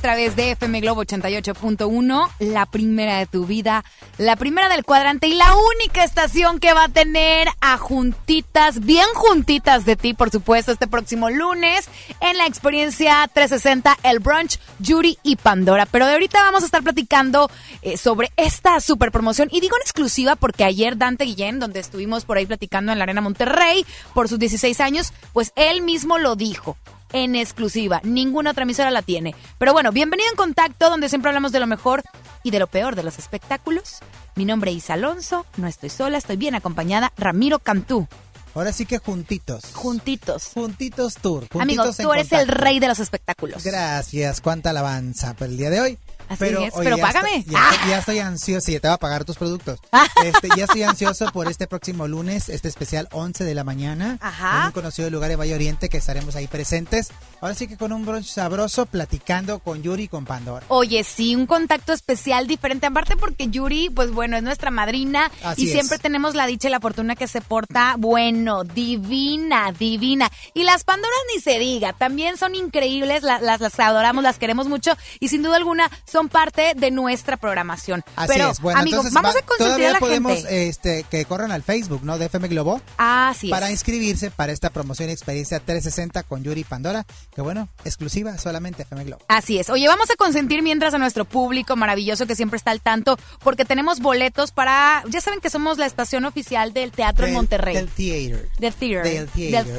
través de FM Globo 88.1, la primera de tu vida, la primera del cuadrante y la única estación que va a tener a juntitas, bien juntitas de ti, por supuesto, este próximo lunes en la experiencia 360 El Brunch, Yuri y Pandora. Pero de ahorita vamos a estar platicando eh, sobre esta super promoción y digo en exclusiva porque ayer Dante Guillén, donde estuvimos por ahí platicando en la Arena Monterrey por sus 16 años, pues él mismo lo dijo en exclusiva. Ninguna otra emisora la tiene. Pero bueno, bienvenido en Contacto, donde siempre hablamos de lo mejor y de lo peor de los espectáculos. Mi nombre es Isa Alonso, no estoy sola, estoy bien acompañada. Ramiro Cantú. Ahora sí que juntitos. Juntitos. Juntitos Tour. Juntitos Amigo, tú eres el rey de los espectáculos. Gracias, cuánta alabanza por el día de hoy. Así pero, es, pero págame. Estoy, ya, estoy ansioso, sí, te va a pagar tus productos. Este, ya estoy ansioso por este próximo lunes, este especial 11 de la mañana. Ajá. En un conocido lugar de Valle Oriente que estaremos ahí presentes. Ahora sí que con un brunch sabroso platicando con Yuri y con Pandora. Oye, sí, un contacto especial diferente. Aparte porque Yuri, pues bueno, es nuestra madrina Así y es. siempre tenemos la dicha y la fortuna que se porta, bueno, divina, divina. Y las Pandoras ni se diga, también son increíbles, las, las, las adoramos, las queremos mucho y sin duda alguna son parte de nuestra programación. Así Pero, es. Bueno, amigos, vamos va- a consentir a la podemos gente. este, que corran al Facebook, ¿no? De FM Globo. Así es. para inscribirse para esta promoción y experiencia 360 con Yuri Pandora, que bueno, exclusiva solamente FM Globo. Así es. Oye, vamos a consentir mientras a nuestro público maravilloso que siempre está al tanto, porque tenemos boletos para. Ya saben que somos la estación oficial del teatro en Del- Monterrey. Del theater. Del theater. Del theater, Del theater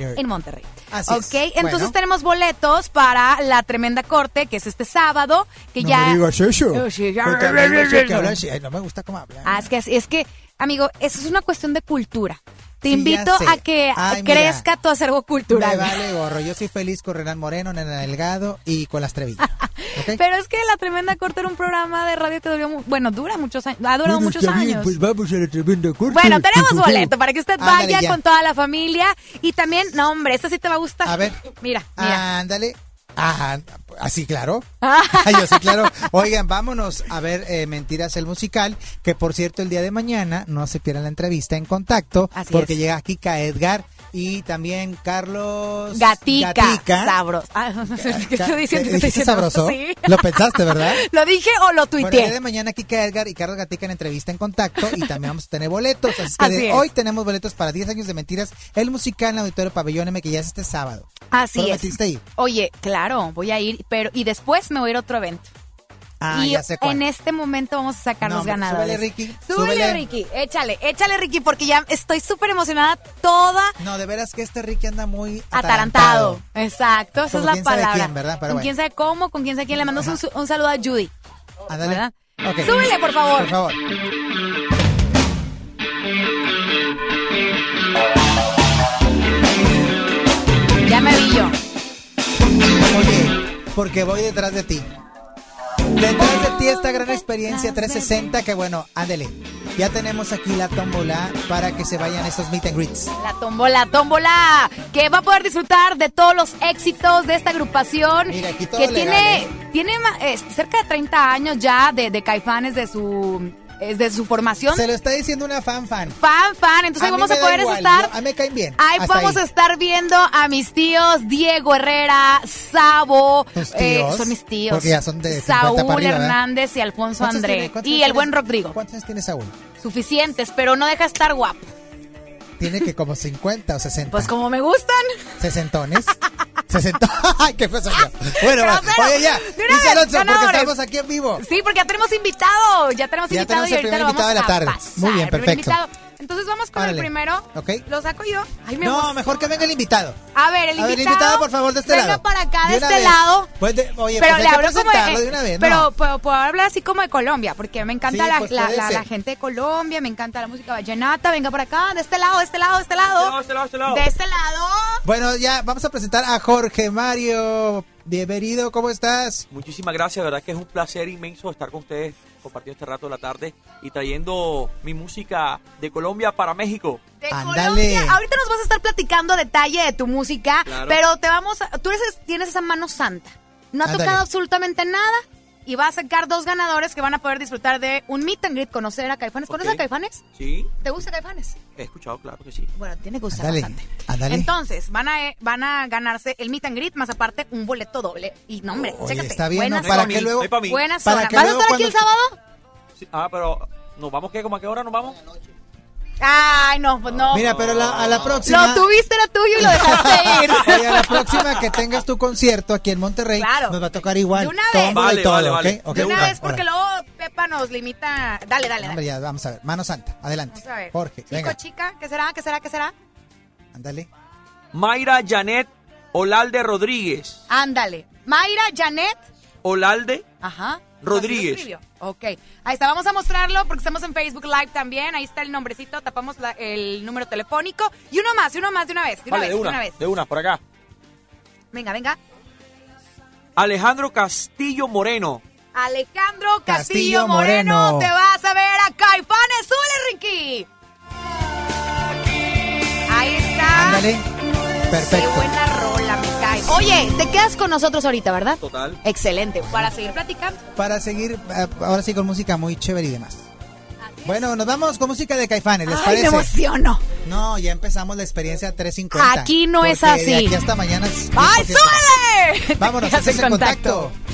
theater. en Monterrey. Así ok, es. entonces Bueno. tenemos boletos para la tremenda corte, que es este sábado, que no ya. me digas eso. Sí, ya- ay, no me gusta cómo hablas. Ah, es que, es que, amigo, eso es una cuestión de cultura. Te Sí, invito a que Ay, mira. crezca tu acervo cultural. Me vale gorro. Yo soy feliz con Renan Moreno, Nena Delgado y con las Treviño. ¿Ok? Pero es que la tremenda corte era un programa de radio que duró, bueno, dura muchos años, ha durado muchos años. vamos a la tremenda corte. Bueno, tenemos boleto para que usted Ándale, vaya ya. con toda la familia. Y también, no, hombre, esta sí te va a gustar. A ver. Mira, mira. Ándale. Ajá, así claro. Yo sí, claro. Oigan, vámonos a ver eh, Mentiras el musical, que por cierto el día de mañana no se pierdan la entrevista en contacto, Así porque es. llega Kika Edgar y también Carlos Gatica, Gatica. sabros. Ah, ¿Qué estoy diciendo? ¿Qué estoy ¿Dijiste diciendo? sabroso? Sí. Lo pensaste, ¿verdad? ¿Lo dije o lo Bueno, el día de tuiteé? mañana Kika Edgar y Carlos Gatica en entrevista en contacto y también vamos a tener boletos. Así que Así de es. hoy tenemos boletos para 10 años de mentiras, el musical en el Auditorio Pabellón M que ya es este sábado. Así es. ¿Prometiste ir? Oye, claro, voy a ir, pero y después me voy a ir a otro evento. Ah, y ya sé cuál. en este momento vamos a sacar los hombre, ganadores. súbele, Ricky, Súbele, súbele. Ricky. Échale, échale, Ricky, porque ya estoy súper emocionada toda No, de veras que este Ricky anda muy atarantado. Exacto, esa es la palabra. quién, ¿verdad? Pero con bueno. quién sabe cómo, con quién sabe quién. Le mando un, un saludo a Judy. Ándale. ¿Verdad? Ok. Súbele, por favor. Por favor. Ya me vi yo. Oye, porque voy detrás de ti. Detrás de ti esta gran experiencia 360 que bueno, ándele. Ya tenemos aquí la tómbola para que se vayan estos meet and greets. La tómbola, tómbola, que va a poder disfrutar de todos los éxitos de esta agrupación. Mira, aquí todo que legal, tiene, ¿eh? tiene eh, cerca de 30 años ya de, de Caifanes de su, eh, de su formación. Se lo está diciendo una fan fan. Fan, fan, entonces A vamos a poder igual, estar. yo- a mí me caen bien. Ahí vamos ahí. a estar viendo a mis tíos Diego Herrera, Sabo, ¿Tus eh, tíos? son mis tíos. Porque ya son de 50 Saúl para arriba, ¿verdad? Hernández y Alfonso ¿Cuántos André. tiene- Y el buen Rodrigo. ¿Cuántos años tiene Saúl? Suficientes, pero no deja estar guapo. Tiene que como 50 o 60. Pues como me gustan. ¿Sesentones? ¿Sesenta? ¡Ay, qué! Bueno, Grosero. oye ya, dice Alonso, porque estamos aquí en vivo. Sí, porque ya tenemos invitado. Ya tenemos Ya invitado tenemos y el ahorita primer lo vamos invitado de la tarde. pasar, Muy bien, perfecto. Invitado. Entonces vamos con Órale. el primero. Ok. ¿Lo saco yo? Ay, me No, emociono. mejor que venga el invitado. A ver, el A ver, invitado. invitado, por favor, de este venga lado. para acá, de, una este vez. lado. Pues de- oye, pero pues le hablo como presentarlo de, de una vez, pero ¿no? puedo, puedo hablar así como de Colombia, porque me encanta Sí, la, pues la, la- la gente de Colombia, me encanta la música vallenata. Venga para acá, de este lado, de este lado, de este lado. De este lado, de este lado. De este lado. Bueno, ya vamos a presentar a Jorge Mario. Bienvenido, ¿cómo estás? Muchísimas gracias, verdad que es un placer inmenso estar con ustedes compartiendo este rato de la tarde y trayendo mi música de Colombia para México. De Ándale. Colombia. Ahorita nos vas a estar platicando a detalle de tu música, Claro. pero te vamos a, tú eres, tienes esa mano santa. No ha Ándale. tocado absolutamente nada. Y va a sacar dos ganadores que van a poder disfrutar de un meet and greet, conocer a Caifanes. ¿Conoces Ok. a Caifanes? Sí, ¿Te gusta Caifanes? he escuchado, claro que sí. Bueno, tiene que gustar bastante. Entonces, van a, eh, van a ganarse el meet and greet, más aparte un boleto doble. Y no, hombre, Oye, chécate. está bien, buena ¿no? Para que luego- No hay pa' mí. Buena para que ¿Vas a estar aquí el sábado? Sí, Ah, pero ¿nos vamos qué? ¿Cómo a qué hora nos vamos? Ay, no, pues no. Mira, pero la- a la próxima. Lo tuviste, era tuyo y lo dejaste ir. Oye, a la próxima que tengas tu concierto aquí en Monterrey, Claro. nos va a tocar igual. De una vez. y Vale, todo, vale, ¿ok? vale. Ok, De una va, vez, porque luego Pepa nos limita. Dale, dale, Hombre, dale. ya, vamos a ver. Mano Santa, adelante. Vamos a ver. Jorge, Chico, venga, chica, ¿qué será? ¿Qué será? ¿Qué será? ándale. Mayra Janet Olalde Rodríguez. Ándale. Mayra Janet. Olalde. Ajá. Rodríguez. Ok. Ahí está, vamos a mostrarlo porque estamos en Facebook Live también. Ahí está el nombrecito, tapamos la- el número telefónico. Y uno más, y uno más de una vez. De una Vale, vez, de una, una vez. de una, por acá. Venga, venga. Alejandro Castillo Moreno. Alejandro Castillo, Castillo Moreno, Moreno. te vas a ver a Caifanes. ¡Súbele, Ricky! Ahí está. Ándale. Qué Perfecto. buena rola, me cae. Oye, te quedas con nosotros ahorita, ¿verdad? Total. Excelente. Para seguir platicando. Para seguir, eh, ahora sí con música muy chévere y demás. Bueno, nos vamos con música de Caifanes, ¿les Ay, parece? me emociono. No, ya empezamos la experiencia 350. Aquí no es De así. aquí hasta mañana. es ¡Ay, 100%. súbele! Vámonos, estás en contacto. Conquistando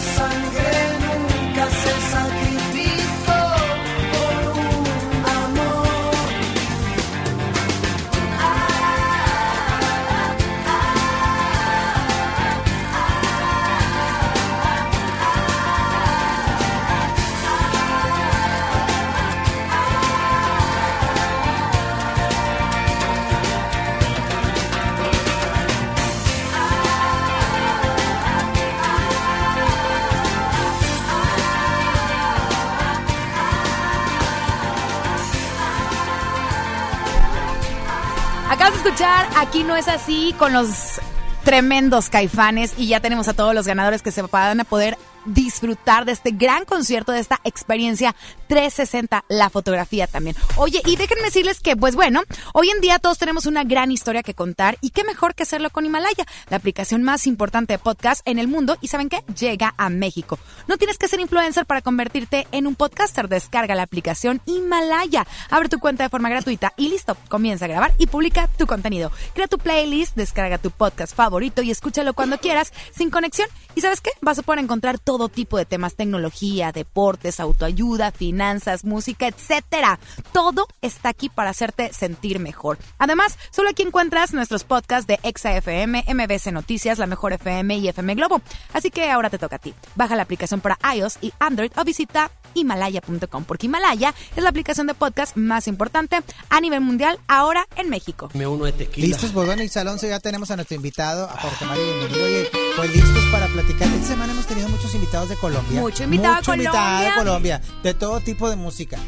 sun. Aquí no es así con los tremendos caifanes y ya tenemos a todos los ganadores que se van a poder disfrutar de este gran concierto, de esta experiencia 360, la fotografía también. Oye, y déjenme decirles que, pues bueno, hoy en día todos tenemos una gran historia que contar y qué mejor que hacerlo con Himalaya, la aplicación más importante de podcast en el mundo y ¿saben qué? Llega a México. No tienes que ser influencer para convertirte en un podcaster, descarga la aplicación Himalaya, abre tu cuenta de forma gratuita y listo, comienza a grabar y publica tu contenido. Crea tu playlist, descarga tu podcast favorito y escúchalo cuando quieras, sin conexión. ¿Y sabes qué? Vas a poder encontrar todo tipo de temas, tecnología, deportes, autoayuda, finanzas, música, etcétera. Todo está aquí para hacerte sentir mejor. Además, solo aquí encuentras nuestros podcasts de ExaFM, MBC Noticias, La Mejor FM y FM Globo. Así que ahora te toca a ti. Baja la aplicación para iOS y Android o visita himalaya.com porque Himalaya es la aplicación de podcast más importante a nivel mundial ahora en México. Me uno de tequila. Listos, pues bueno, y Alonso, ya tenemos a nuestro invitado, a Jorge Mario, bienvenido. Oye, pues listos para platicar. Esta semana hemos tenido muchos invitados de Colombia. Mucho invitado de Mucho invitado de Colombia. Colombia, de todo tipo de música.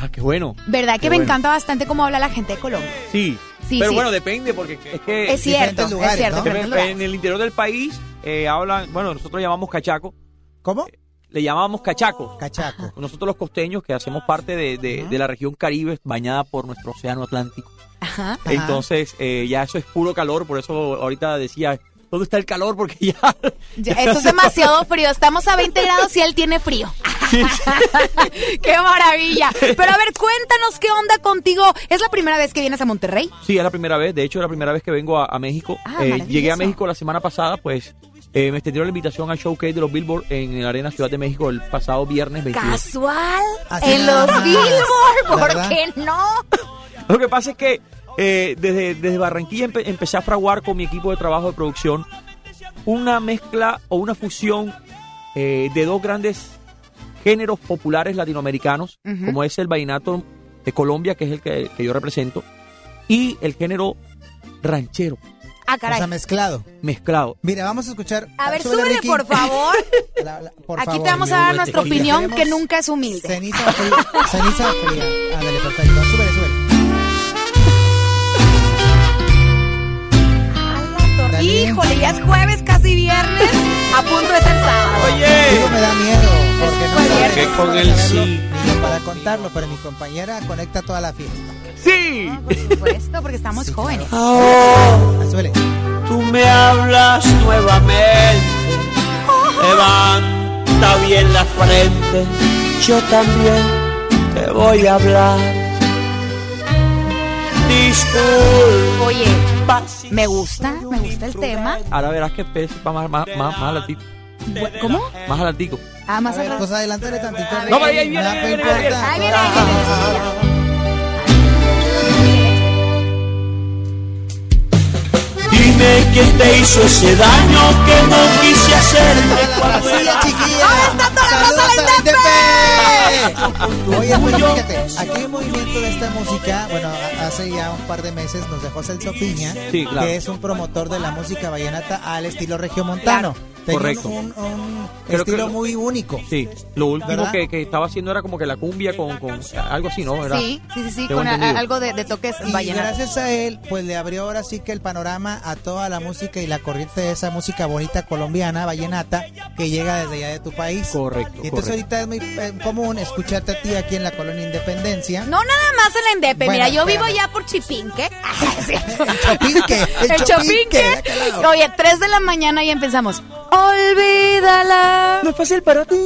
Ah, qué bueno. ¿Verdad que Qué me bueno. encanta bastante cómo habla la gente de Colombia? Sí. Sí, Pero sí. bueno, depende porque es que Es cierto, lugares, es cierto. ¿no? en el interior del país eh, hablan, bueno, nosotros llamamos cachaco, ¿Cómo? Le llamamos cachaco. Cachaco. Nosotros los costeños que hacemos parte de, de- de la región Caribe bañada por nuestro océano Atlántico. Ajá. Entonces eh, ya eso es puro calor, por eso ahorita decía, ¿dónde está el calor? Porque ya... Ya, Esto es demasiado frío. Estamos a 20 grados y él tiene frío. ¡Qué maravilla! Pero a ver, cuéntanos qué onda contigo. ¿Es la primera vez que vienes a Monterrey? Sí, es la primera vez. De hecho, es la primera vez que vengo a, a México. Ah, Eh, llegué a México la semana pasada, pues eh, me extendieron la invitación al showcase de los Billboard en la Arena Ciudad de México el pasado viernes 22. Casual. Así en los más. Billboard. ¿Por ¿Verdad? qué no? Lo que pasa es que eh, desde, desde Barranquilla empe- empecé a fraguar con mi equipo de trabajo de producción una mezcla o una fusión eh, de dos grandes géneros populares latinoamericanos, Ujú. como es el vallenato de Colombia, que es el que, que yo represento, y el género ranchero Ah, O caray. sea, mezclado. mezclado. Mira, vamos a escuchar. A ver, súbele, súbele, por favor. La- la- por Aquí favor. te vamos a dar de nuestra tequila. opinión, que nunca es humilde. Ceniza fría. Ceniza fría. Ándale, perfecto. Súbele, súbele. Híjole, ya es jueves, casi viernes, a punto de ser sábado. Digo, me da miedo. Porque no viernes. para Con el saberlo, sí. Ni para contarlo, pero mi compañera conecta toda la fiesta. ¡Sí! Por supuesto, porque estamos jóvenes. Súbele. Tú me hablas nuevamente, levanta bien la frente, yo también te voy a hablar. Disculpa. Oye, me gusta, me gusta el tema. Ahora verás que pez va más, más, más, más adelantito. Bu- ¿Cómo? Más adelantico. Ah, más A ver, atrás. pues adelántale tantito. No, pero ahí viene, viene, viene. Quién te hizo ese daño que no quise hacerme ¡A la cuando era chiquilla! ¡Saludos a la! Oye, pues fíjate, aquí hay un movimiento de esta música, bueno, hace ya un par de meses nos dejó Celso Piña, Sí, claro. que es un promotor de la música vallenata al estilo regiomontano. Tenía Correcto. un, un Creo que estilo lo- muy único. Sí, lo último que, que estaba haciendo era como que la cumbia con, con algo así, ¿no? Era, Sí, sí, sí, con a- algo de, de toques Y vallenatos. gracias a él, pues le abrió ahora sí que el panorama a toda la música y la corriente de esa música bonita colombiana, vallenata, que llega desde allá de tu país. Correcto, Y entonces correcto. ahorita es muy eh, común escucharte a ti aquí en la colonia Independencia. No nada más en la Indepe, Bueno, mira, yo espérame. vivo ya por Chipinque. El chopinque, el, El chopinque. Oye, 3 de la mañana y empezamos. Olvídala. No es fácil para ti.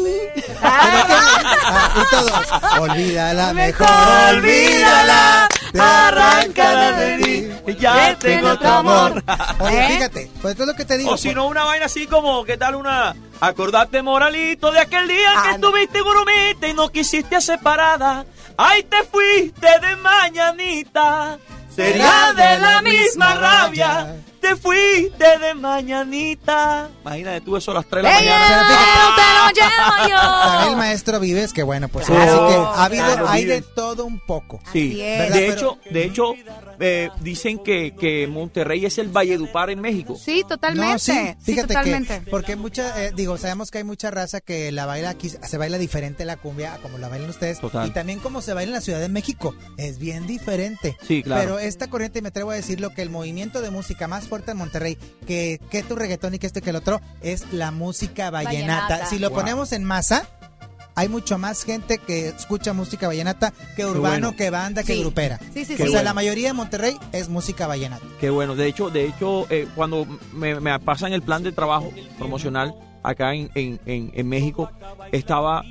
Ah, y todos, olvídala mejor, olvídala, arráncala de mí. Ya tengo otro amor. Oye, ¿Eh? fíjate, pues esto es lo que te digo. O si no, una vaina así como, ¿qué tal una? Acordate, moralito, de aquel día que Ah, no. estuviste en Urumita y no quisiste separada. Ay, te fuiste de mañanita. Sería de la misma rabia. Te fuiste de mañanita. Imagínate tú eso a las 3 de la ¡Ey, mañana. te lo llevo También el maestro Vives, que bueno, pues Claro, así que ha habido, claro, hay de todo un poco. Sí, de Pero- hecho, de hecho eh, dicen que, que Monterrey es el Valledupar en México. Sí, totalmente. No, sí, sí, fíjate totalmente. que, porque mucha, eh, digo, sabemos que hay mucha raza que la baila aquí, se baila diferente la cumbia a como la bailan ustedes. Total. Y también como se baila en la Ciudad de México, es bien diferente. Sí, claro. Pero esta corriente, me atrevo a decirlo, que el movimiento de música más fuerte en Monterrey, que, que tu reggaetón y que esto y que el otro, es la música vallenata. Vallenata. Si lo Wow. ponemos en masa, hay mucho más gente que escucha música vallenata que urbano, bueno. que banda, que Sí. grupera. Sí, sí, o sea, bueno. la mayoría de Monterrey es música vallenata. Qué bueno. De hecho, de hecho eh, cuando me, me pasan el plan de trabajo promocional acá en, en, en, en México, estaba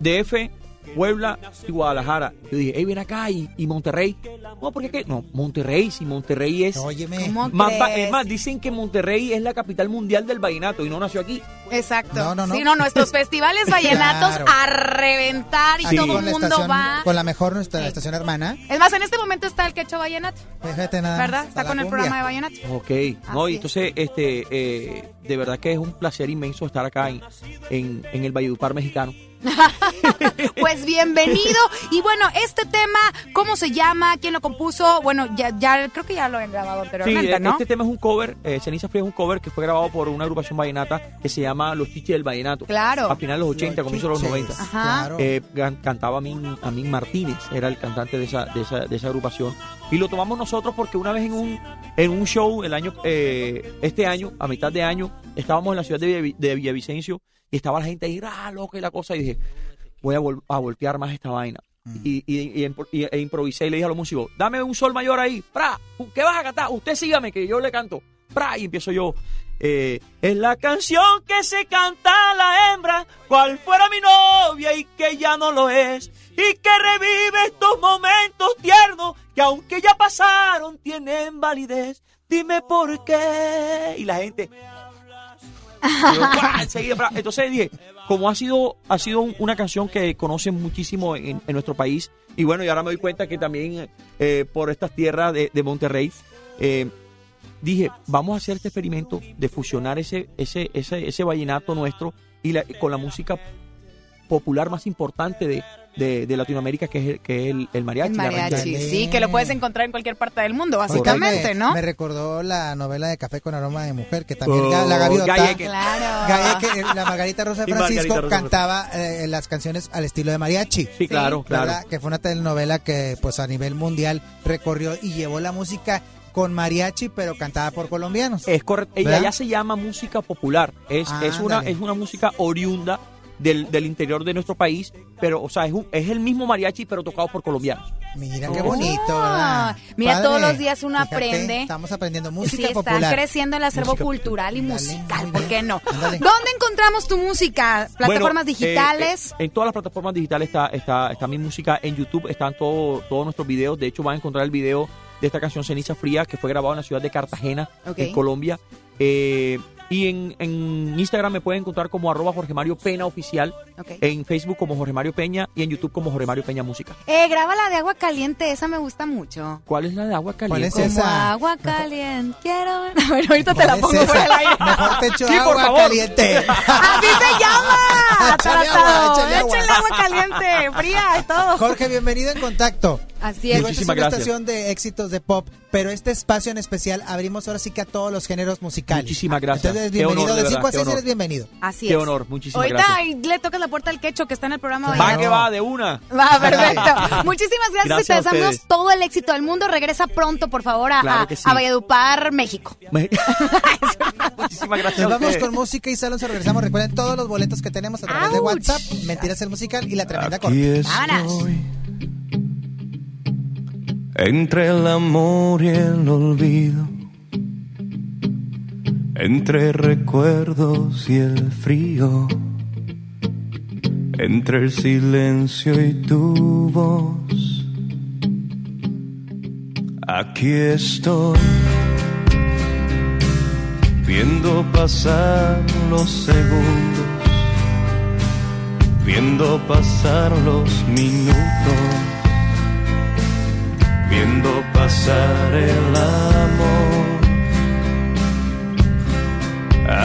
DF, Puebla y Guadalajara. Yo dije, hey, ven acá y, y Monterrey. No, ¿por qué qué? No, Monterrey, si Monterrey es... Óyeme. ¿Cómo Más, es más, dicen que Monterrey es la capital mundial del vallenato y no nació aquí. Exacto. No, no, no. Sí, no, nuestros festivales vallenatos Claro. a reventar y Sí. todo el mundo estación, va. con la mejor nuestra estación hermana. Es más, en este momento está el quecho vallenato, Fíjate nada. ¿verdad? Está con el cumbia. programa de vallenato. Ok, no, Así y es. entonces, este, eh, de verdad que es un placer inmenso estar acá en, en, en el Valledupar mexicano. Pues bienvenido. Y bueno, este tema, ¿cómo se llama? ¿Quién lo compuso? Bueno, ya, ya creo que ya lo han grabado Sí, anteriormente, eh, ¿no? este tema es un cover, eh, Ceniza Fría es un cover que fue grabado por una agrupación vallenata que se llama Los Chiches del Vallenato. Claro. A finales de los 80, comienzos de los chiches. 90. Ajá. Claro. Eh, can- cantaba Amin, Amin Martínez, era el cantante de esa, de, esa, de esa agrupación. Y lo tomamos nosotros porque una vez en un, en un show, el año, eh, este año, a mitad de año, estábamos en la ciudad de, de Villavicencio y estaba la gente ahí, ah, loca y la cosa, y dije, voy a, vol- a voltear más esta vaina. Y, y- y impro- y- e improvisé y le dije a los músicos, dame un sol mayor ahí, pra, ¿qué vas a cantar? Usted sígame que yo le canto, pra, y empiezo yo. Eh, es la canción que se canta a la hembra, cual fuera mi novia y que ya no lo es, y que revive estos momentos tiernos que aunque ya pasaron tienen validez. Dime por qué. Y la gente, y yo, Entonces dije, como ha sido, ha sido un- una canción que conocen muchísimo en, en nuestro país, y bueno, y ahora me doy cuenta que también eh, por estas tierras de, de Monterrey, eh, dije, vamos a hacer este experimento de fusionar ese, ese, ese, ese vallenato nuestro y la- con la música popular más importante de, de- de Latinoamérica, que es el, que es el, el mariachi. El la mariachi, ranchera. sí, que lo puedes encontrar en cualquier parte del mundo, básicamente, me, ¿no? Me recordó la novela de Café con aroma de mujer, que también Oh, la gaviota. Galleque. Claro. Galleque, eh, la Margarita Rosa de Francisco Rosa cantaba eh, las canciones al estilo de mariachi. Sí, claro, claro. ¿verdad? Que fue una telenovela que pues a nivel mundial recorrió y llevó la música con mariachi, pero cantada por colombianos. Es correcto. Ella ya se llama música popular. Es, Ah, es, una, ándale. es una música oriunda del, del interior de nuestro país, pero, o sea, es, un- es el mismo mariachi, pero tocado por colombianos. Mira qué Oh. bonito, ¿verdad? Mira, Padre. todos los días uno Fíjate, aprende. Estamos aprendiendo Sí, música está popular. creciendo el acervo Música cultural y Ándale, musical, ¿por qué no? Ándale. ¿Dónde encontramos tu música? ¿Plataformas Bueno, eh, digitales? eh, en todas las plataformas digitales está, está, está mi música. En YouTube están todo- todos nuestros videos. De hecho, van a encontrar el video de esta canción Ceniza Fría, que fue grabado en la ciudad de Cartagena, Ok. en Colombia. Eh, y en, en Instagram me pueden encontrar como arroba Jorge Mario Pena Oficial. Ok. En Facebook como Jorge Mario Peña y en YouTube como Jorge Mario Peña Música. Eh, graba la de agua caliente, esa me gusta mucho. ¿Cuál es la de agua ¿Cuál caliente? es Como esa? agua caliente, quiero ver. Bueno, ahorita te la ¿Cuál es pongo por el aire. Mejor te echo Sí, por agua favor. caliente. ¡Así se llama! Échale agua, échale agua. Échale agua caliente, fría y todo. Jorge, bienvenido en contacto. Así es. esta es Muchísimas una gracias. estación de éxitos de pop, pero este espacio en especial abrimos ahora sí que a todos los géneros musicales. Muchísimas gracias. Entonces, Qué bienvenido honor, de de 5 verdad, a qué 6 honor. eres bienvenido. Así Qué es. honor, muchísimas Ahorita gracias. ahí le tocas la puerta al quecho que está en el programa. Va que va, de una. Va, perfecto. Muchísimas gracias, Gracias y te deseamos todo el éxito del mundo. Regresa pronto, por favor, a, Claro sí. a Valledupar, México. Me- Muchísimas gracias. Nos vamos con música y salón, regresamos. Recuerden todos los boletos que tenemos a través de ¡Auch! WhatsApp, Mentiras el Musical y La Tremenda Aquí Corte. Vámonos. Entre el amor y el olvido, entre recuerdos y el frío, entre el silencio y tu voz. Aquí estoy. Viendo pasar los segundos. Viendo pasar los minutos, viendo pasar el amor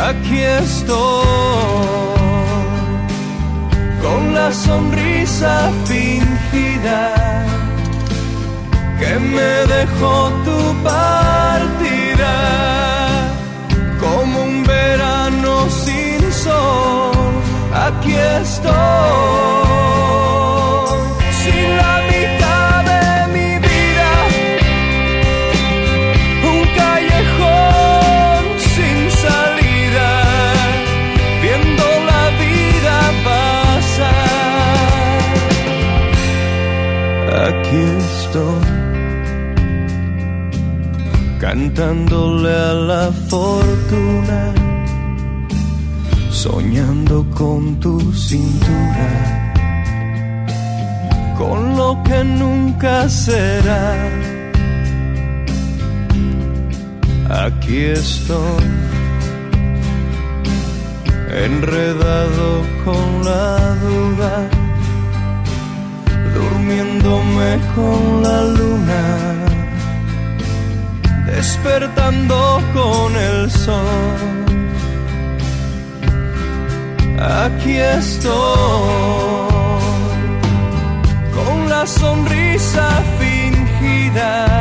aquí estoy con la sonrisa fingida que me dejó tu partida como un verano sin sol. Aquí estoy. Aquí estoy, cantándole a la fortuna, soñando con tu cintura, con lo que nunca será. Aquí estoy, enredado con la duda durmiéndome con la luna, despertando con el sol. Aquí estoy, con la sonrisa fingida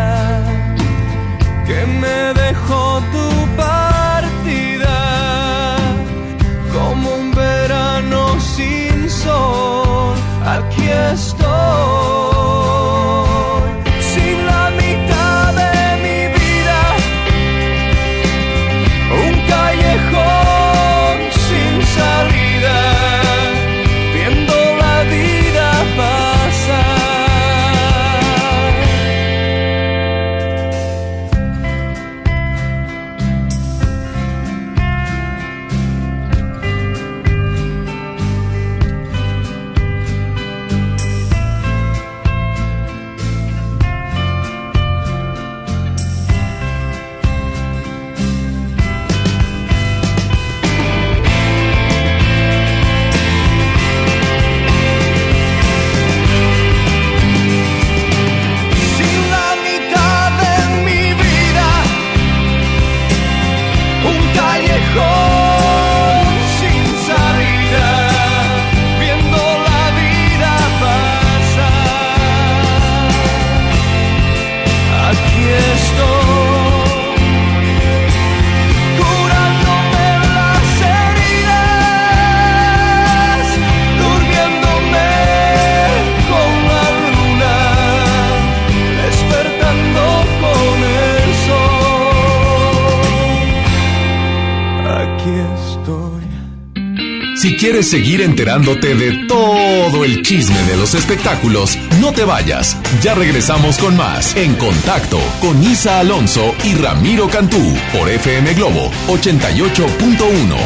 quieres seguir enterándote de todo el chisme de los espectáculos, no te vayas. Ya regresamos con más En Contacto con Isa Alonso y Ramiro Cantú por FM Globo 88.1.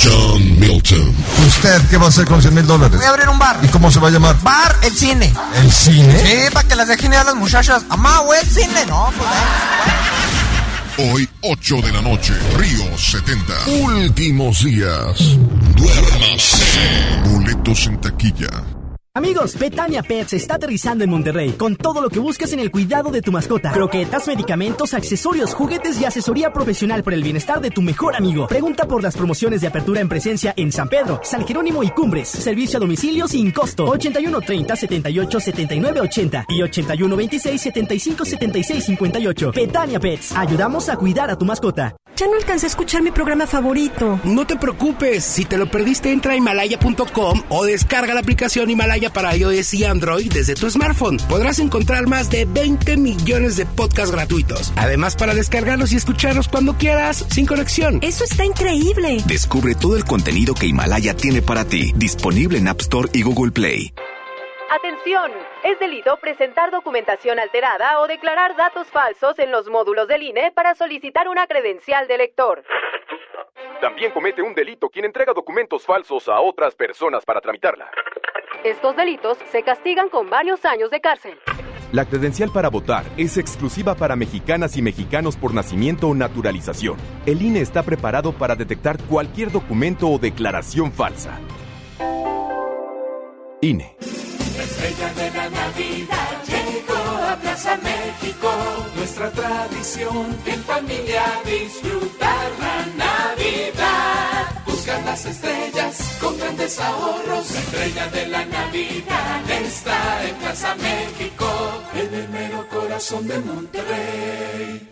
John Milton. ¿Usted qué va a hacer con 100 mil dólares? Voy a abrir un bar. ¿Y cómo se va a llamar? Bar El Cine. ¿El Cine? Sí, para que las dejen ir a las muchachas. Amá, güey, el cine. No, pues Hoy, 8 de la noche, Río 70. Últimos días. Duérmase. Boletos en taquilla. Amigos, Betania Pets está aterrizando en Monterrey con todo lo que buscas en el cuidado de tu mascota. Croquetas, medicamentos, accesorios, juguetes y asesoría profesional por el bienestar de tu mejor amigo. Pregunta por las promociones de apertura en presencia en San Pedro, San Jerónimo y Cumbres. Servicio a domicilio sin costo. 81 30 78 79 80 y 81 26 75 76 58. Betania Pets. Ayudamos a cuidar a tu mascota. Ya no alcancé a escuchar mi programa favorito. No te preocupes, si te lo perdiste entra a himalaya.com o descarga la aplicación Himalaya para iOS y Android desde tu smartphone. Podrás encontrar más de 20 millones de podcasts gratuitos. Además para descargarlos y escucharlos cuando quieras, sin conexión. Eso está increíble. Descubre todo el contenido que Himalaya tiene para ti, disponible en App Store y Google Play. Atención, es delito presentar documentación alterada o declarar datos falsos en los módulos del INE para solicitar una credencial de lector. También comete un delito quien entrega documentos falsos a otras personas para tramitarla. Estos delitos se castigan con varios años de cárcel. La credencial para votar es exclusiva para mexicanas y mexicanos por nacimiento o naturalización. El INE está preparado para detectar cualquier documento o declaración falsa. INE. Estrella de la Navidad llegó a Plaza México. Nuestra nuestra tradición, en familia disfrutar la Navidad. Buscar las estrellas con grandes ahorros. La estrella de la Navidad está en Plaza México, en el mero corazón de Monterrey.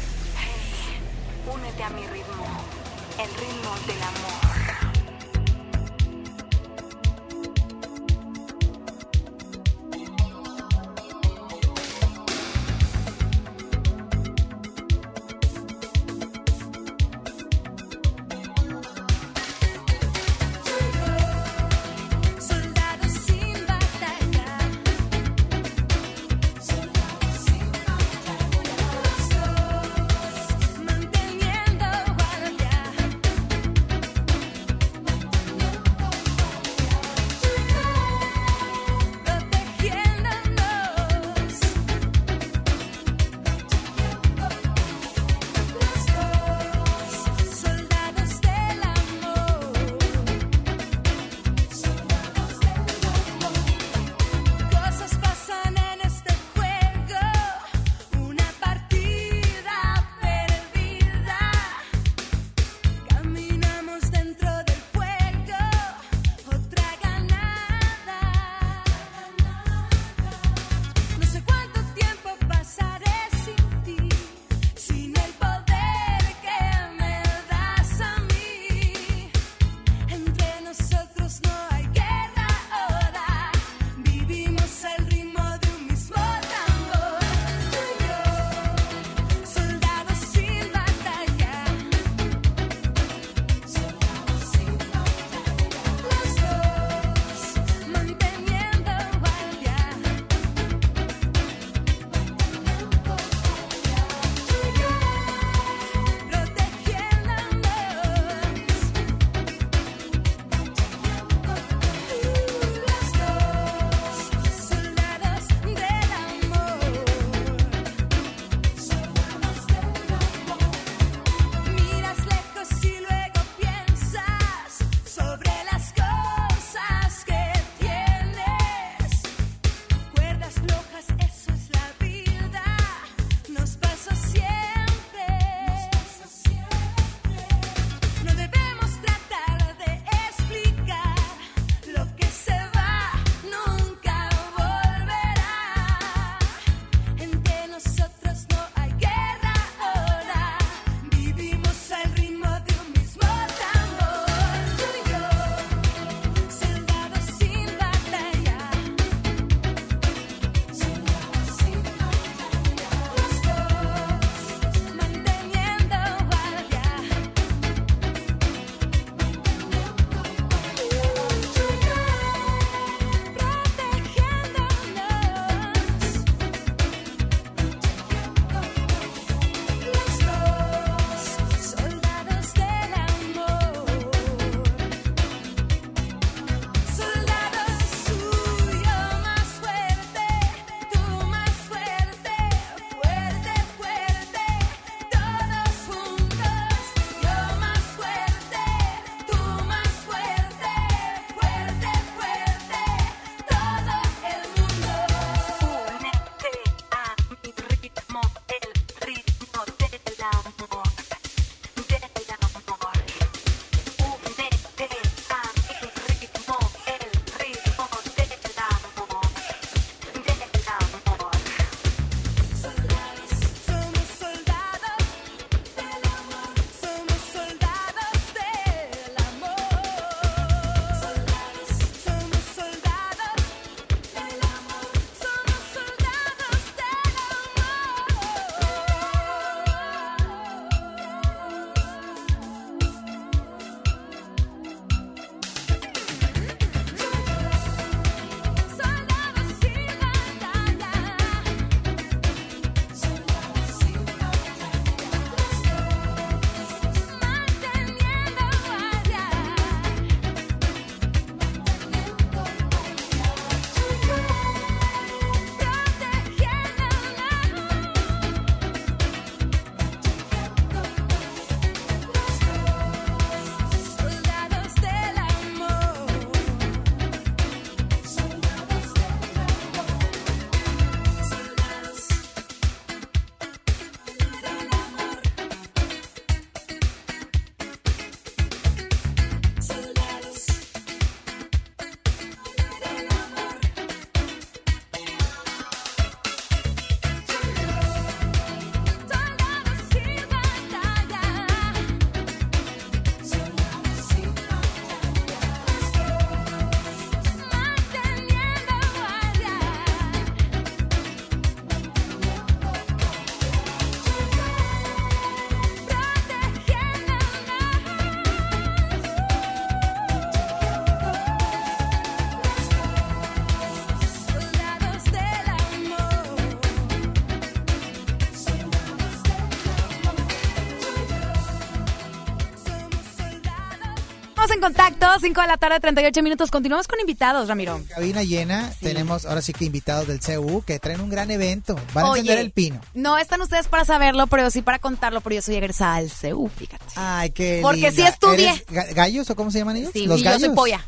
en contacto, 5 de la tarde, 38 minutos. Continuamos con invitados, Ramiro. Cabina llena, tenemos ahora sí que invitados del CU que traen un gran evento. Van a Oye, encender el pino. No están ustedes para saberlo, pero sí para contarlo, pero yo soy egresada del CEU, fíjate. Ay, qué Porque linda. sí estudié. ¿Eres ga- ¿Gallos o cómo se llaman ellos? Sí, Los y yo gallos. soy polla.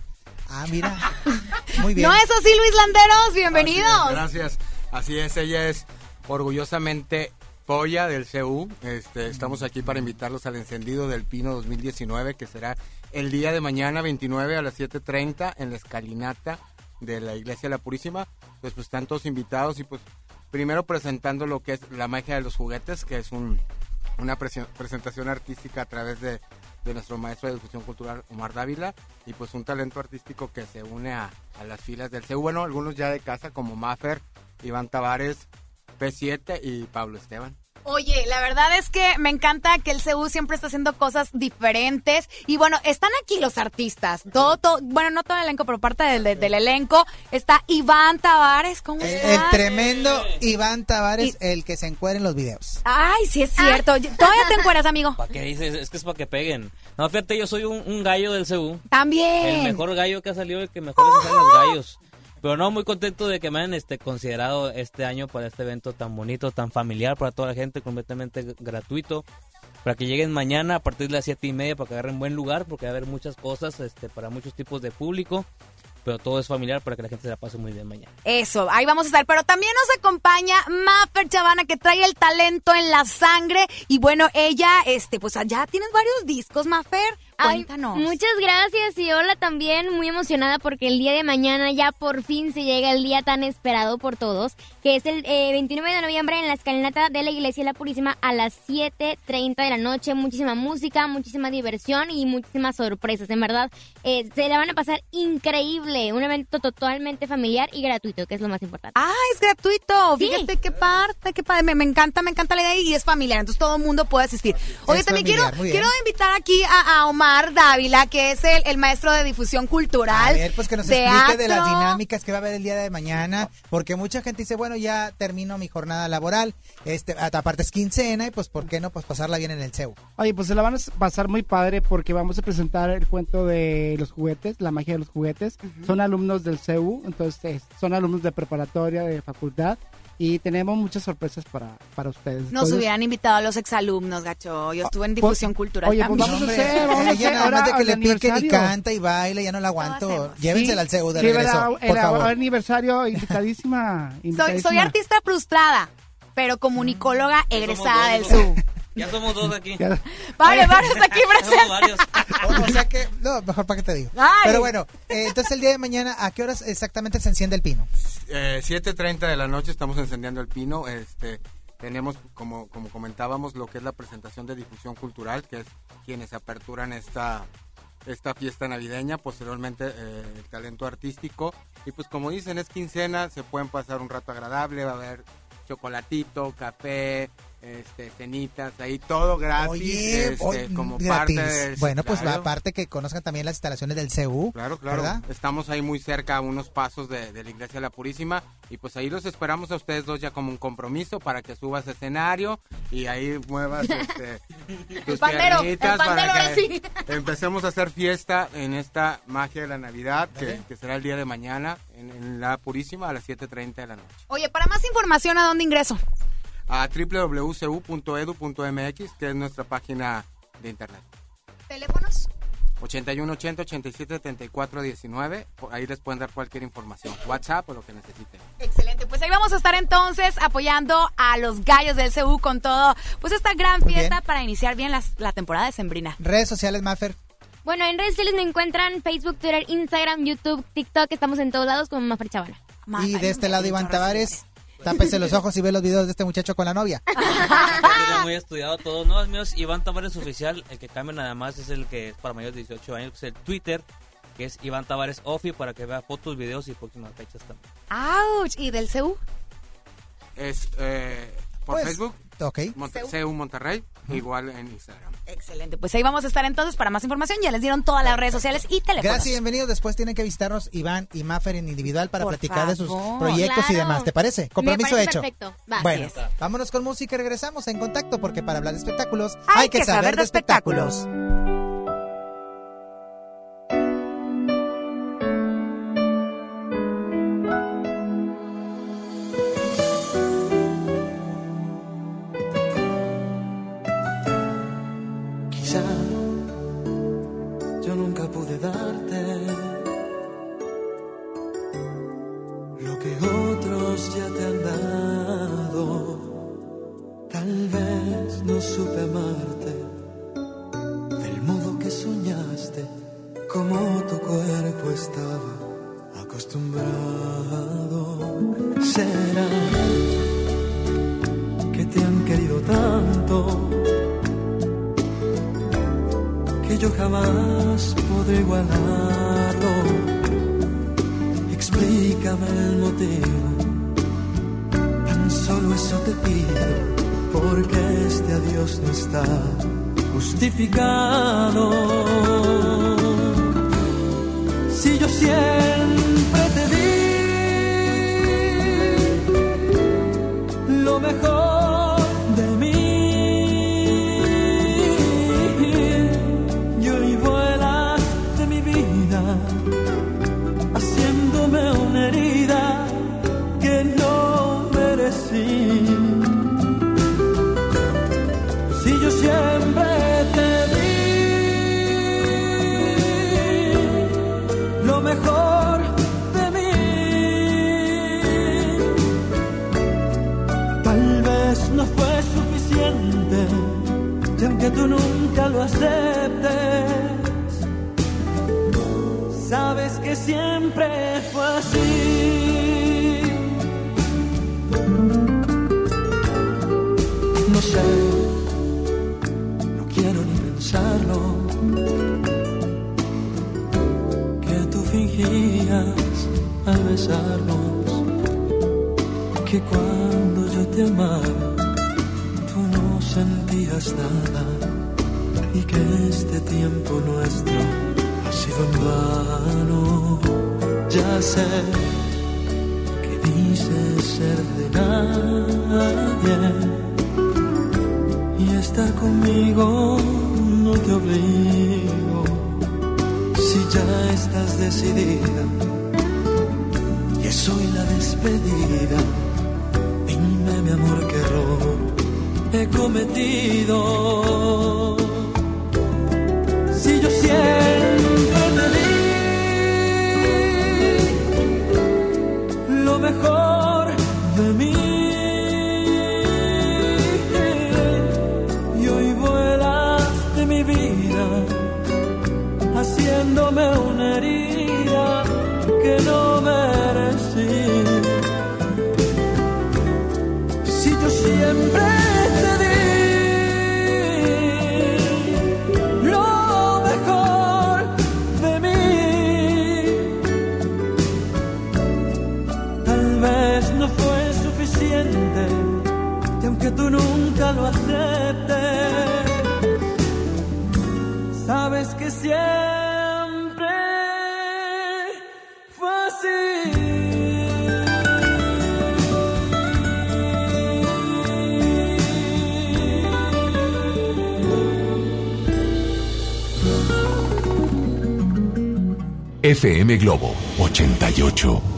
Ah, mira. Muy bien. No es así, Luis Landeros, bienvenidos. Gracias. Así es, ella es orgullosamente Polla del CU. Este, estamos aquí para invitarlos al encendido del Pino 2019, que será el día de mañana 29 a las 7.30 en la escalinata de la Iglesia de la Purísima. Pues, pues están todos invitados y pues primero presentando lo que es la magia de los juguetes, que es un, una presentación artística a través de, de nuestro maestro de difusión cultural Omar Dávila y pues un talento artístico que se une a, a las filas del CEU. Bueno, algunos ya de casa como Maffer, Iván Tavares, P7 y Pablo Esteban. Oye, la verdad es que me encanta que el CU siempre está haciendo cosas diferentes. Y bueno, están aquí los artistas. Todo, todo- bueno, no todo el elenco, pero parte del, del- del elenco. Está Iván Tavares, ¿cómo El, el tremendo Iván Tavares, el que se encuentra en los videos. Ay, sí es cierto. Todavía te encueras, amigo. ¿Para qué dices? Es que es para que peguen. No, fíjate, yo soy un, un gallo del CU. También. El mejor gallo que ha salido, el que mejor les salen los gallos. Pero no, muy contento de que me hayan este, considerado este año para este evento tan bonito, tan familiar para toda la gente, completamente gratuito. Para que lleguen mañana a partir de las siete y media para que agarren buen lugar, porque va a haber muchas cosas este, para muchos tipos de público. Pero todo es familiar para que la gente se la pase muy bien mañana. Eso, ahí vamos a estar. Pero también nos acompaña Maffer Chavana, que trae el talento en la sangre. Y bueno, ella, este, pues allá tienes varios discos, Maffer. Ay, Cuéntanos. muchas gracias y hola también, muy emocionada porque el día de mañana ya por fin se llega el día tan esperado por todos, que es el eh, 29 de noviembre en la escalinata de la Iglesia de la Purísima a las 7.30 de la noche. Muchísima música, muchísima diversión y muchísimas sorpresas, en verdad. eh, se la van a pasar increíble, un evento totalmente familiar y gratuito, que es lo más importante. Ah, es gratuito. Sí. Fíjate qué parte, qué padre. Me, me encanta, me encanta la idea y es familiar. Entonces todo el mundo puede asistir. Oye, Es también familiar, quiero, quiero invitar aquí a, a Omar Dávila, que es el, el maestro de difusión cultural. A ver, pues que nos explique de las teatro. dinámicas que va a haber el día de mañana, porque mucha gente dice, bueno, ya termino mi jornada laboral, este, aparte es quincena, y pues, ¿por qué no? Pues pasarla bien en el CEU. Oye, pues se la van a pasar muy padre porque vamos a presentar el cuento de los juguetes, la magia de los juguetes. Son alumnos del CEU, entonces son alumnos de preparatoria, de facultad y tenemos muchas sorpresas para, para ustedes. Nos Entonces, hubieran invitado a los exalumnos, gacho. Yo estuve en difusión cultural oye, pues también. vamos a hacer, vamos a hacer ahora de que el le piquen y canta y baila, ya no la aguanto. Llévensela al CEU de Sí, regreso, ¿verdad? por el favor. aniversario, invitadísima. Soy, soy invitadísima. artista frustrada, pero comunicóloga egresada del SU. Ya somos dos aquí. Varios, varios aquí presentes. varios. O sea que, no, mejor para que te digo. Ay. Pero bueno, eh, entonces el día de mañana, ¿a qué horas exactamente se enciende el pino? Eh, 7.30 de la noche estamos encendiendo el pino. Este, tenemos, como, como comentábamos, lo que es la presentación de difusión cultural, que es quienes aperturan esta, esta fiesta navideña. Posteriormente, eh, el talento artístico. Y pues como dicen, es quincena, se pueden pasar un rato agradable, va a haber chocolatito, café, este, cenitas, ahí todo gratis, Oye, este, oye, como gratis. parte del- bueno, pues claro. aparte que conozcan también las instalaciones del CEU. Claro, claro. ¿verdad? Estamos ahí muy cerca, a unos pasos de, de la Iglesia de la Purísima. Y pues ahí los esperamos a ustedes dos ya como un compromiso para que subas escenario y ahí muevas este, tus pandero, piernitas el pandero, para ahora que sí. empecemos a hacer fiesta en esta magia de la Navidad, que, que será el día de mañana en, en la Purísima a las 7.30 de la noche. Oye, para más información, ¿a dónde ingreso? A www.cu.edu.mx, que es nuestra página de internet. ¿Teléfonos? 8180 87 74 19. Por Ahí les pueden dar cualquier información. WhatsApp o lo que necesiten. Excelente, pues ahí vamos a estar entonces apoyando a los gallos del CU con todo, pues esta gran fiesta bien. para iniciar bien las- la temporada de Sembrina. Redes sociales, Maffer. Bueno, en redes sociales me encuentran Facebook, Twitter, Instagram, YouTube, TikTok, estamos en todos lados como Mafra Chavana. Y de este lado, Iván Tavares. Tápese los ojos y ve los videos de este muchacho con la novia. Muy estudiado todo. No, el mío es Iván Tavares Oficial. El que cambia nada más es el que es para mayores de 18 años, que es el Twitter, que es Iván Tavares Ofi, para que vea fotos, videos y próximas fechas también. ¡Auch! ¿Y del CU? Es eh, por Pues, Facebook, ok. Monte- CEU Monterrey, igual en Instagram. Excelente, pues ahí vamos a estar entonces para más información. Ya les dieron todas las redes sociales y teléfonos. Gracias y bienvenidos. Después tienen que visitarnos Iván y Maffer en individual para Por platicar de sus favor. proyectos y Claro. demás. ¿Te parece? Compromiso parece hecho. perfecto. Va. Bueno, vámonos con música y regresamos en contacto porque para hablar de espectáculos Hay que saber de espectáculos. aceptes. Sabes que siempre fue así. No sé, no quiero ni pensarlo. Que tú fingías al besarnos. Que cuando yo te amaba, tú no sentías nada este tiempo nuestro ha sido en vano. Ya sé que dices ser de nadie y estar conmigo no te obligo. Si ya estás decidida y soy la despedida, dime mi amor que error he cometido. de mí. Y hoy vuelas de mi vida, haciéndome una herida que no. FM Globo 88.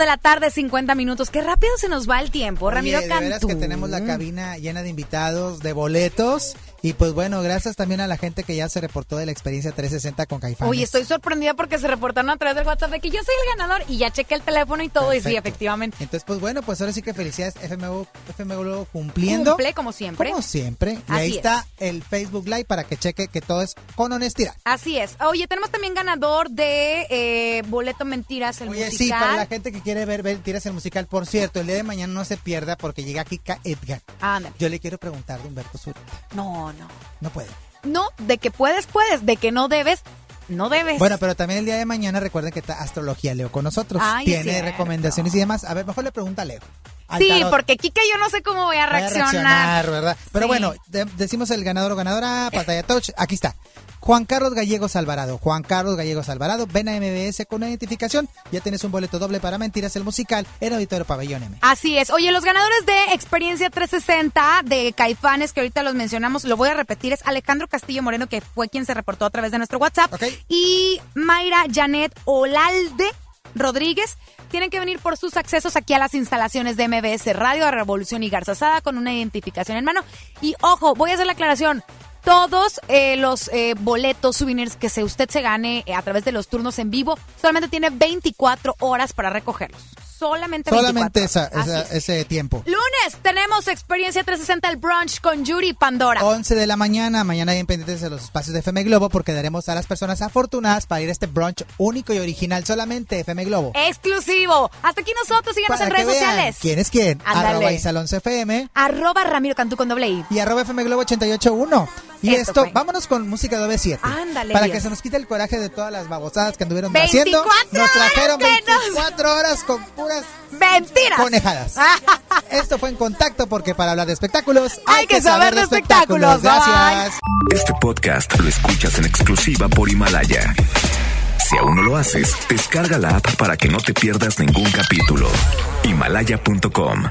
De la tarde, 50 minutos. Qué rápido se nos va el tiempo, Ramiro Oye, de veras Cantú. que tenemos la cabina llena de invitados, de boletos. Y pues bueno, gracias también a la gente que ya se reportó de la experiencia 360 con Caifanes. Oye, estoy sorprendida porque se reportaron a través del WhatsApp de que yo soy el ganador y ya chequé el teléfono y todo y sí, Perfecto. efectivamente. Entonces, pues bueno, pues ahora sí que felicidades FMU, FMU cumpliendo. Cumple como siempre. Como siempre. Y Así ahí es. está el Facebook Live para que cheque que todo es con honestidad. Así es. Oye, tenemos también ganador de eh, Boleto Mentiras, el Oye, musical. sí, para la gente que quiere ver, ver Tiras el musical, por cierto, el día de mañana no se pierda porque llega Kika Edgar. Ándale. Yo le quiero preguntar de Humberto Zurita. No, no. No puede. No, de que puedes, puedes. De que no debes, no debes. Bueno, pero también el día de mañana recuerden que está Astrología Leo con nosotros. Ay, Tiene cierto. recomendaciones y demás. A ver, mejor le pregunta a Leo. Al sí, tarot. porque Kika yo no sé cómo voy a Voy a reaccionar. reaccionar, ¿verdad? Pero Sí. bueno, de- decimos el ganador o ganadora, pantalla touch, aquí está. Juan Carlos Gallegos Alvarado. Juan Carlos Gallegos Alvarado, ven a MBS con una identificación. Ya tienes un boleto doble para Mentiras el musical en Auditorio Pabellón M. Así es. Oye, los ganadores de Experiencia 360 de Caifanes, que ahorita los mencionamos, lo voy a repetir, es Alejandro Castillo Moreno, que fue quien se reportó a través de nuestro WhatsApp, y Mayra Janet Olalde Rodríguez. Tienen que venir por sus accesos aquí a las instalaciones de MBS Radio, a Revolución y Garza Sada, con una identificación en mano. Y ojo, voy a hacer la aclaración. Todos eh, los eh, boletos, souvenirs que se, usted se gane eh, a través de los turnos en vivo, solamente tiene 24 horas para recogerlos. Solamente 24 Solamente esa, esa- es. ese tiempo. Lunes tenemos Experiencia 360 el brunch con Yuri Pandora. 11 de la mañana, mañana bien pendientes de los espacios de FM Globo porque daremos a las personas afortunadas para ir a este brunch único y original solamente de FM Globo. Exclusivo. Hasta aquí nosotros, síganos Para en redes vean sociales. ¿Quién es quién? Ándale. Arroba Isalonce FM Arroba Ramiro Cantú con doble I. y arroba FM Globo 881. Y Esto esto, fue. vámonos con música de OV7. Ándale, Para Dios. que se nos quite el coraje de todas las babosadas que anduvieron 24 haciendo. Nos trajeron horas que nos- 24 horas con puras Mentiras. conejadas. Esto fue en contacto porque para hablar de espectáculos hay, Hay que saber de espectáculos. Bye. Gracias. Este podcast lo escuchas en exclusiva por Himalaya. Si aún no lo haces, descarga la app para que no te pierdas ningún capítulo. Himalaya.com